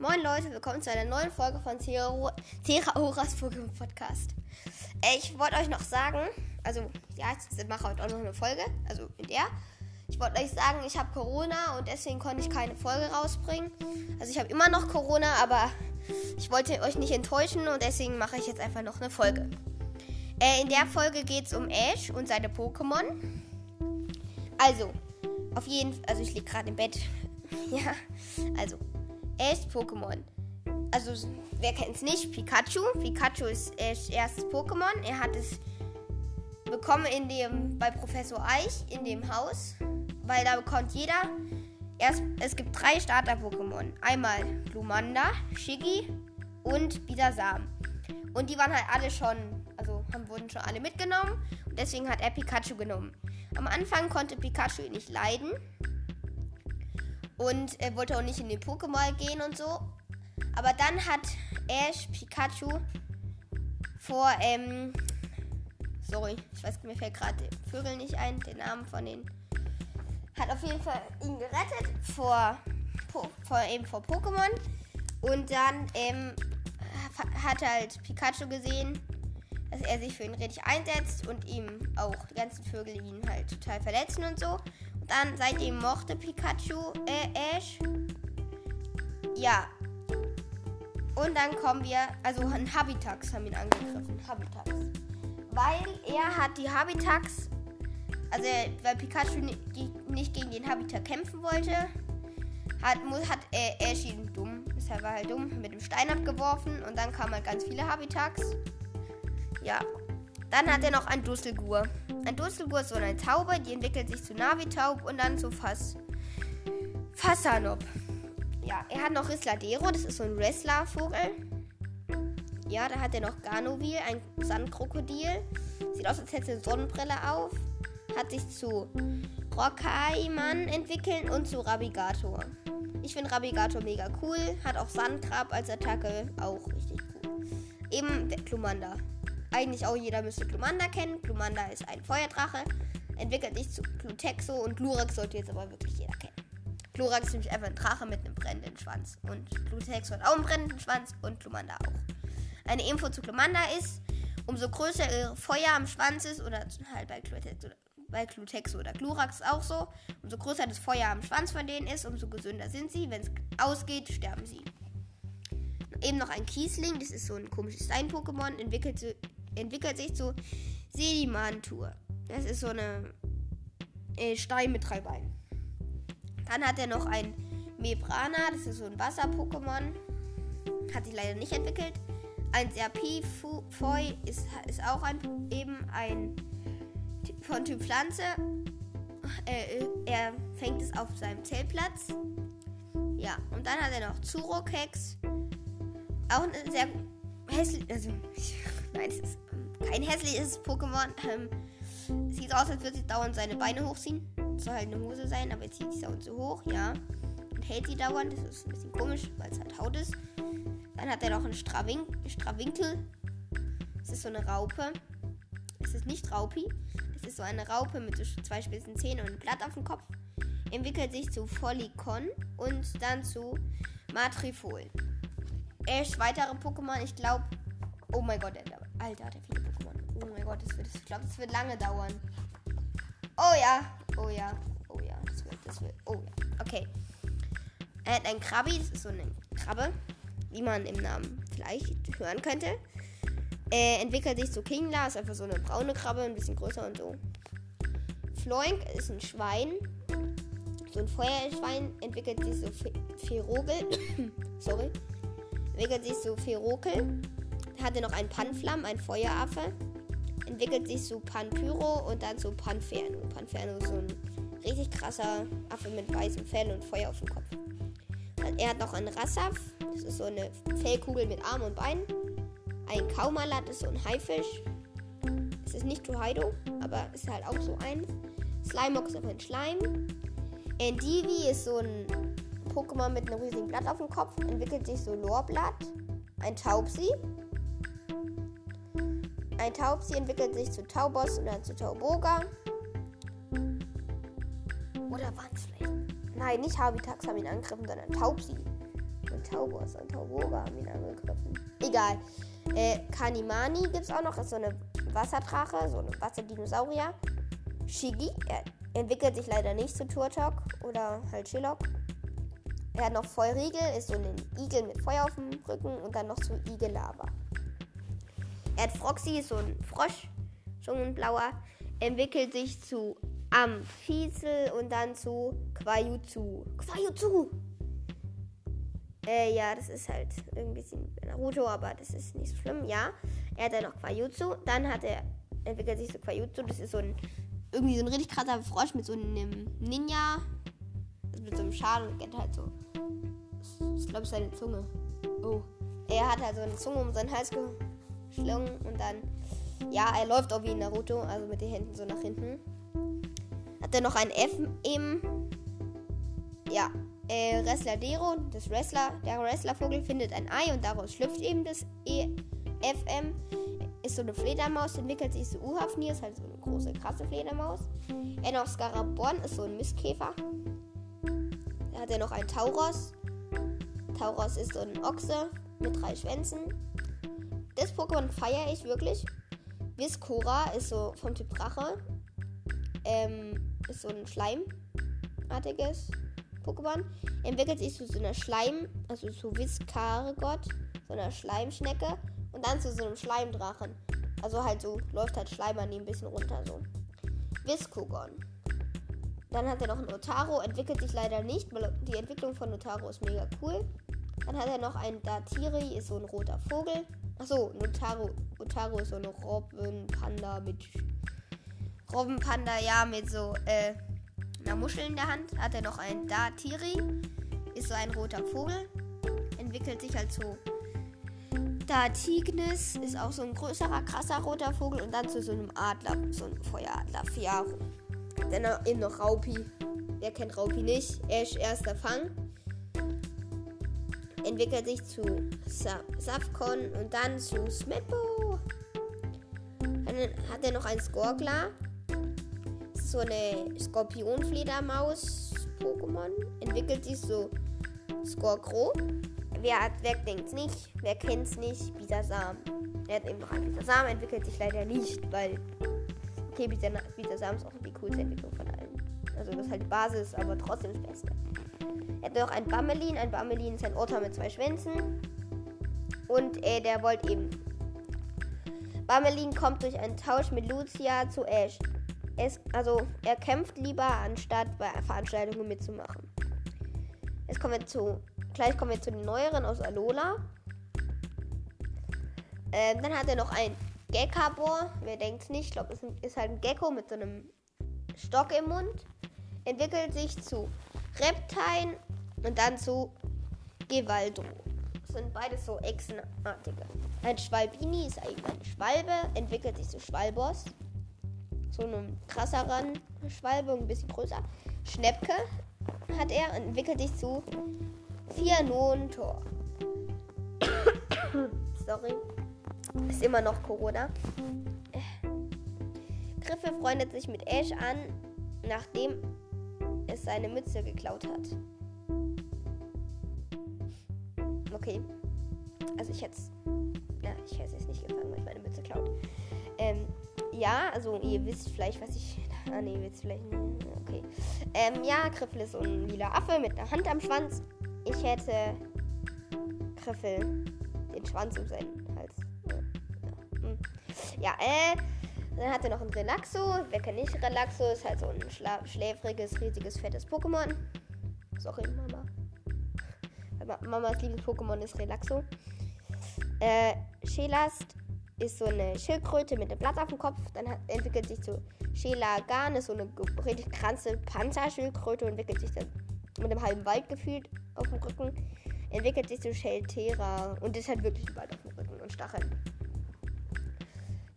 Moin Leute, willkommen zu einer neuen Folge von Teraoras Pokémon Podcast. Äh, ich wollte euch noch sagen, also ja, ich mache heute auch noch eine Folge, also in der. Ich wollte euch sagen, ich habe Corona und deswegen konnte ich keine Folge rausbringen. Also ich habe immer noch Corona, aber ich wollte euch nicht enttäuschen und deswegen mache ich jetzt einfach noch eine Folge. Äh, in der Folge geht es um Ash und seine Pokémon. Also, auf jeden Fall, also ich liege gerade im Bett. ja, also Ash Pokémon. Also, wer kennt es nicht? Pikachu. Pikachu ist Ash erstes Pokémon. Er hat es bekommen in dem, bei Professor Eich in dem Haus. Weil da bekommt jeder. Erst, es gibt drei Starter-Pokémon. Einmal Lumanda, Shiggy und Bisasam. Und die waren halt alle schon, also haben, wurden schon alle mitgenommen. Und deswegen hat er Pikachu genommen. Am Anfang konnte Pikachu ihn nicht leiden. Und er wollte auch nicht in den Pokémon gehen und so. Aber dann hat Ash Pikachu vor, ähm, sorry, ich weiß, mir fällt gerade Vögel nicht ein, den Namen von den. Hat auf jeden Fall ihn gerettet vor, vor eben vor Pokémon. Und dann ähm, hat halt Pikachu gesehen, dass er sich für ihn richtig einsetzt und ihm auch die ganzen Vögel ihn halt total verletzen und so. Dann seitdem mochte Pikachu äh, Ash. Ja. Und dann kommen wir, also ein Habitax haben ihn angegriffen. Habitax. Weil er hat die Habitax, also weil Pikachu nicht gegen den Habitax kämpfen wollte, hat, muss, hat äh, Ash ihn dumm, deshalb war halt dumm, mit dem Stein abgeworfen und dann kamen halt ganz viele Habitax. Ja, dann hat er noch ein Dusselgur. Ein Dusselgur ist so eine Taube, die entwickelt sich zu Navitaub und dann zu Fass. Fassanop. Ja, er hat noch Risladero, das ist so ein Wrestlervogel. Ja, da hat er noch Ganovil, ein Sandkrokodil. Sieht aus, als hätte er eine Sonnenbrille auf. Hat sich zu Rockaiman entwickelt und zu Rabigator. Ich finde Rabigator mega cool. Hat auch Sandgrab als Attacke. Auch richtig cool. Eben der Klumanda eigentlich auch jeder müsste Glumanda kennen. Glumanda ist ein Feuerdrache, entwickelt sich zu Glutexo und Glurak sollte jetzt aber wirklich jeder kennen. Glurak ist nämlich einfach ein Drache mit einem brennenden Schwanz und Glutexo hat auch einen brennenden Schwanz und Glumanda auch. Eine Info zu Glumanda ist, umso größer ihr Feuer am Schwanz ist oder halt bei Glutexo oder bei Glutexo oder Glurax auch so. Umso größer das Feuer am Schwanz von denen ist, umso gesünder sind sie. Wenn es ausgeht, sterben sie. Eben noch ein Kiesling, das ist so ein komisches Stein-Pokémon, entwickelt, entwickelt sich zu Sedimantur. Das ist so eine äh, Stein mit drei Beinen. Dann hat er noch ein Mebrana, das ist so ein Wasser-Pokémon. Hat sich leider nicht entwickelt. Ein Serpifoi ist, ist auch ein, eben ein von Typ Pflanze. Äh, er fängt es auf seinem Zeltplatz. Ja, und dann hat er noch Zurokex. Auch eine sehr hässlich. Also, Nein, es ist kein hässliches Pokémon. Ähm, sieht aus, als würde sie dauernd seine Beine hochziehen. Soll halt eine Hose sein, aber jetzt zieht sie dauernd so hoch, ja. Und hält sie dauernd. Das ist ein bisschen komisch, weil es halt Haut ist. Dann hat er noch einen Strawin Strawinkel. Das ist so eine Raupe. Es ist nicht Raupi. Es ist so eine Raupe mit so zwei spitzen Zähnen und einem Blatt auf dem Kopf. Entwickelt sich zu Follicon und dann zu Matrifol. Ash weitere Pokémon, ich glaube. Oh mein Gott, der Alter, hat er viele Pokémon. Oh mein Gott, das wird, ich glaube, das wird lange dauern. Oh ja, oh ja, oh ja, das wird, das wird, oh ja. Okay. Er hat ein Krabbi, das ist so eine Krabbe, wie man im Namen vielleicht hören könnte. Er entwickelt sich zu Kingla, ist einfach so eine braune Krabbe, ein bisschen größer und so. Floink ist ein Schwein. So ein Feuerschwein entwickelt sich so Ferogel. Sorry. Entwickelt sich so Ferokel hatte noch ein Panflam, ein Feueraffe. Entwickelt sich zu Panpyro und dann zu Panferno. Panferno ist so ein richtig krasser Affe mit weißem Fell und Feuer auf dem Kopf. Er hat noch einen Rassaf. Das ist so eine Fellkugel mit Arm und Beinen. Ein Kaumalat ist so ein Haifisch. Es ist nicht Tuhaido, aber ist halt auch so ein. Slimeox ist einfach ein Schleim. Endivi ist so ein Pokémon mit einem riesigen Blatt auf dem Kopf. Entwickelt sich so Lorblatt. Ein Taubsi. Ein Taubsi entwickelt sich zu Taubos und dann zu Tauboga. Oder waren es vielleicht? Nein, nicht Habitax haben ihn angegriffen, sondern Taubsi. Und Taubos, ein Tauboga haben ihn angegriffen. Egal. Äh, Kanimani gibt es auch noch, ist so eine Wasserdrache, so eine Wasserdinosaurier. Shigi, er entwickelt sich leider nicht zu Turtok oder halt Shilok. Er hat noch Feurigel, ist so ein Igel mit Feuer auf dem Rücken und dann noch so Igellava. Er hat Froxy, ist so ein Frosch, schon ein blauer, entwickelt sich zu Amphizel und dann zu Quajutsu. Quajutsu! Äh, ja, das ist halt ein bisschen Naruto, aber das ist nicht so schlimm. Ja, er hat dann noch Quajutsu. Dann hat er, entwickelt sich zu Quajutsu. Das ist so ein, irgendwie so ein richtig krasser Frosch mit so einem Ninja. Also mit so einem Schal und geht halt so. Ich glaube, seine Zunge. Oh. Er hat halt so eine Zunge um seinen Hals geschlungen und dann, ja, er läuft auch wie Naruto, also mit den Händen so nach hinten. Hat er noch ein F im, ja, äh, Wrestler-Dero, das Wrestler, der Wrestlervogel findet ein Ei und daraus schlüpft eben das EFM. Ist so eine Fledermaus, entwickelt sich so Uhafnir, ist halt so eine große, krasse Fledermaus. Enoscarabon ist so ein Mistkäfer. Da hat er noch ein Tauros. Tauros ist so ein Ochse mit drei Schwänzen. Das Pokémon feiere ich wirklich. Viscora ist so vom Typ Drache. Ähm, ist so ein Schleimartiges Pokémon. Entwickelt sich zu so einer Schleim, also zu Viscargot, so einer Schleimschnecke. Und dann zu so einem Schleimdrachen. Also halt so, läuft halt Schleim an ihm ein bisschen runter so. Viscogon. Dann hat er noch einen Otaro, entwickelt sich leider nicht, weil die Entwicklung von Otaro ist mega cool. Dann hat er noch einen Datiri, ist so ein roter Vogel. Achso, Otaro, Otaro ist so eine Robbenpanda mit Robbenpanda, ja, mit so äh, einer Muschel in der Hand. Hat er noch einen Datiri, ist so ein roter Vogel. Entwickelt sich halt so. Datignis ist auch so ein größerer, krasser roter Vogel und dann zu so einem Adler, so ein Feueradler, Fiaro. Dann eben noch Raupi. Wer kennt Raupi nicht? Ash erster Fang. Entwickelt sich zu Sa Safcon und dann zu Smeppo. Dann hat er noch ein Skorgler. So eine Skorpionfledermaus-Pokémon. Entwickelt sich so Skorkro. Wer, hat, wer denkt's nicht? Wer kennt's nicht? Bisasam. Er hat eben ein Bisasam, entwickelt sich leider nicht, weil okay, Bisasam ist auch die coolste Entwicklung von. Also das ist halt die Basis, aber trotzdem das Beste. Er hat noch ein Bammelin. Ein Bammelin ist ein Otter mit zwei Schwänzen. Und äh, der wollte eben. Bammelin kommt durch einen Tausch mit Lucia zu Ash. Es, also er kämpft lieber, anstatt bei Veranstaltungen mitzumachen. Jetzt kommen wir zu. Gleich kommen wir zu den neueren aus Alola. Ähm, dann hat er noch ein Gekabor. Wer denkt es nicht? Ich glaube, es ist halt ein Gecko mit so einem Stock im Mund. Entwickelt sich zu Reptile und dann zu Gewaldro. Sind beides so Echsenartige. Ein Schwalbini ist eigentlich eine Schwalbe, entwickelt sich zu Schwalbos. So ein krasseren Schwalbe, ein bisschen größer. Schnäppke hat er, entwickelt sich zu Fianontor. Sorry. Ist immer noch Corona. Griffe freundet sich mit Ash an, nachdem es seine Mütze geklaut hat. Okay. Also ich hätte es. Ja, ich hätte es nicht gefangen, weil ich meine Mütze klaut. Ähm, ja, also ihr wisst vielleicht, was ich. Ah, nee, ihr wisst vielleicht. Okay. Ähm, ja, Griffel ist ein lila Affe mit einer Hand am Schwanz. Ich hätte Griffel den Schwanz um seinen Hals. Ja. Hm. ja äh. Dann hat er noch ein Relaxo. Wer kennt nicht Relaxo? Ist halt so ein schläfriges, riesiges, fettes Pokémon. Sorry, Mama. Mamas liebes Pokémon ist Relaxo. Äh, Shelast ist so eine Schildkröte mit einem Blatt auf dem Kopf. Dann hat, entwickelt sich zu Shelagan, ist so eine richtig kranze Panzerschildkröte und entwickelt sich dann mit einem halben Wald gefühlt auf dem Rücken. Entwickelt sich zu Sheltera und ist halt wirklich ein Wald auf dem Rücken und Stacheln.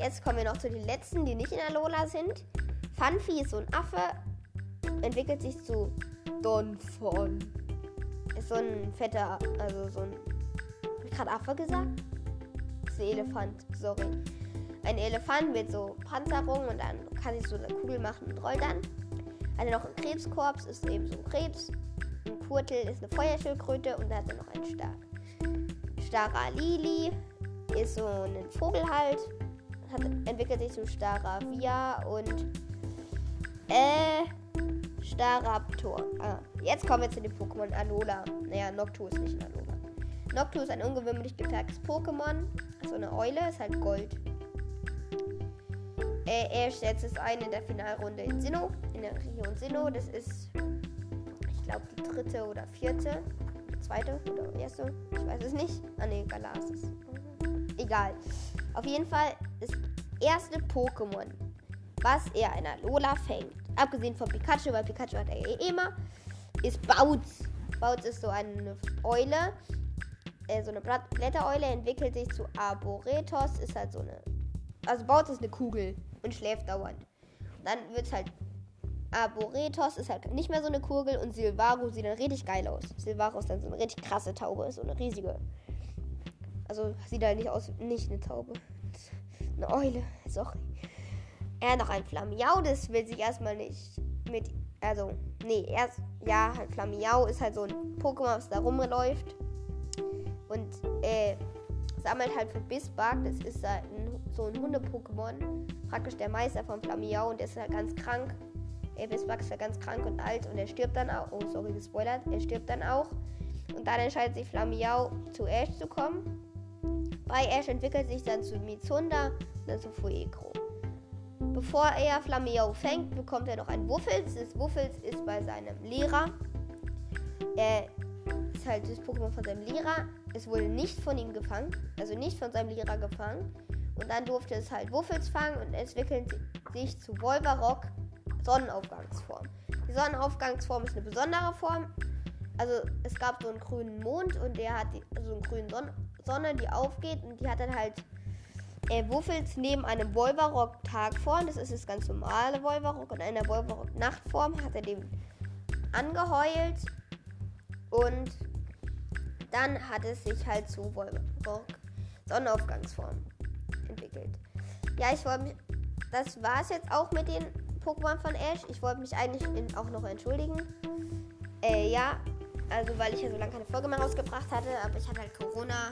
Jetzt kommen wir noch zu den letzten, die nicht in Alola sind. Funfi ist so ein Affe, entwickelt sich zu Donphan. Ist so ein fetter, also so ein. Hab ich gerade Affe gesagt? ist ein Elefant, sorry. Ein Elefant mit so Panzerung und dann kann sich so eine Kugel machen und rollt dann. Hat er noch ein Krebskorps, ist eben so ein Krebs Ein Kurtel ist eine Feuerschildkröte und da hat er noch einen Star. Stara Lili ist so ein Vogel halt. Hat, entwickelt sich zu Staravia und äh, Staraptor. Ah, jetzt kommen wir zu dem Pokémon Alola. Naja, Noctu ist nicht ein Alola. Noctu ist ein ungewöhnlich gefährliches Pokémon. So eine Eule, ist halt Gold. Äh, er setzt es ein in der Finalrunde in Sinnoh, in der Region Sinnoh. Das ist, ich glaube, die dritte oder vierte, zweite oder erste. Ich weiß es nicht. Ah ne, Galas ist. Egal. Auf jeden Fall das erste Pokémon, was er in Alola fängt, abgesehen von Pikachu, weil Pikachu hat er eh immer, ist Bautz. Bautz ist so eine Eule, äh, so eine Blättereule, entwickelt sich zu Arboretos, ist halt so eine. Also Bautz ist eine Kugel und schläft dauernd. dann wird es halt. Arboretos ist halt nicht mehr so eine Kugel und Silvaro sieht dann richtig geil aus. Silvaro ist dann so eine richtig krasse Taube, so eine riesige. Also sieht halt nicht aus, nicht eine Taube. Eine Eule, sorry. Er hat noch ein Flamiau, das will sich erstmal nicht mit. Also, nee, erst. Ja, halt Flamiau ist halt so ein Pokémon, was da rumläuft. Und, äh, sammelt halt für Bisbark. Das ist halt ein, so ein Hunde-Pokémon. Praktisch der Meister von Flamiau und der ist halt ganz krank. Äh, Bisbark ist ja ganz krank und alt und er stirbt dann auch. Oh, sorry, gespoilert. Er stirbt dann auch. Und dann entscheidet sich Flamiau zu Ash zu kommen. Bei Ash entwickelt sich dann zu Mizunda und dann zu Fuegro. Bevor er Flameo fängt, bekommt er noch ein Wuffels. Das Wuffels ist bei seinem Lehrer. Er ist halt das Pokémon von seinem Lehrer. Es wurde nicht von ihm gefangen, also nicht von seinem Lehrer gefangen. Und dann durfte es halt Wuffels fangen und entwickelt sich zu Wolverock Sonnenaufgangsform. Die Sonnenaufgangsform ist eine besondere Form. Also es gab so einen grünen Mond und der hat die, also einen grünen Son Sonne, die aufgeht und die hat dann halt er wuffelt neben einem Wolverock-Tagform, das ist das ganz normale Wolverock, und einer Wolverock-Nachtform hat er den angeheult und dann hat es sich halt zu Wolverock Sonnenaufgangsform entwickelt. Ja, ich wollte mich, das war es jetzt auch mit den Pokémon von Ash. Ich wollte mich eigentlich auch noch entschuldigen. Äh, ja, also weil ich ja so lange keine Folge mehr rausgebracht hatte, aber ich hatte halt Corona.